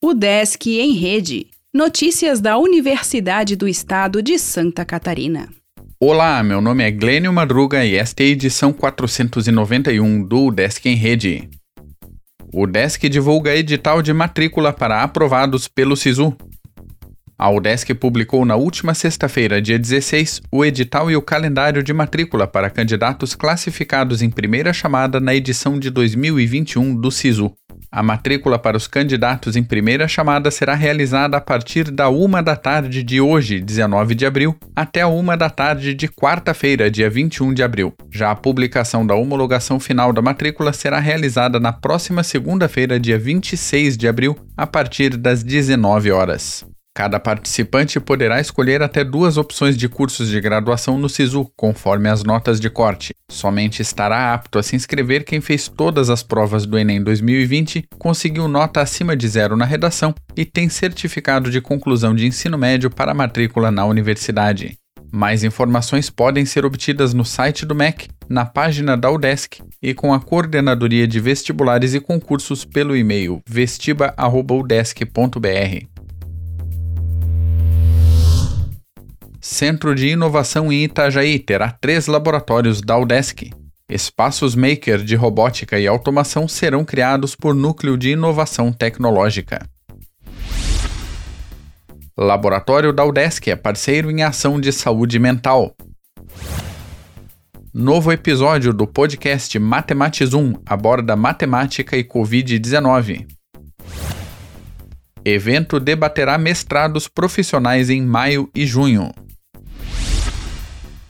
O Desk em Rede. Notícias da Universidade do Estado de Santa Catarina. Olá, meu nome é Glênio Madruga e esta é a edição 491 do Desk em Rede. O Desk divulga edital de matrícula para aprovados pelo SISU. A UDESC publicou na última sexta-feira, dia 16, o edital e o calendário de matrícula para candidatos classificados em primeira chamada na edição de 2021 do SISU. A matrícula para os candidatos em primeira chamada será realizada a partir da uma da tarde de hoje, 19 de abril, até a uma da tarde de quarta-feira, dia 21 de abril. Já a publicação da homologação final da matrícula será realizada na próxima segunda-feira, dia 26 de abril, a partir das 19 horas. Cada participante poderá escolher até duas opções de cursos de graduação no SISU, conforme as notas de corte. Somente estará apto a se inscrever quem fez todas as provas do Enem 2020, conseguiu nota acima de zero na redação e tem certificado de conclusão de ensino médio para matrícula na universidade. Mais informações podem ser obtidas no site do MEC, na página da UDESC e com a Coordenadoria de Vestibulares e Concursos pelo e-mail vestiba.udesc.br. Centro de Inovação em Itajaí terá três laboratórios da UDESC. Espaços maker de robótica e automação serão criados por Núcleo de Inovação Tecnológica. Laboratório da UDESC é parceiro em ação de saúde mental. Novo episódio do podcast Matematizum aborda matemática e Covid-19. Evento debaterá mestrados profissionais em maio e junho.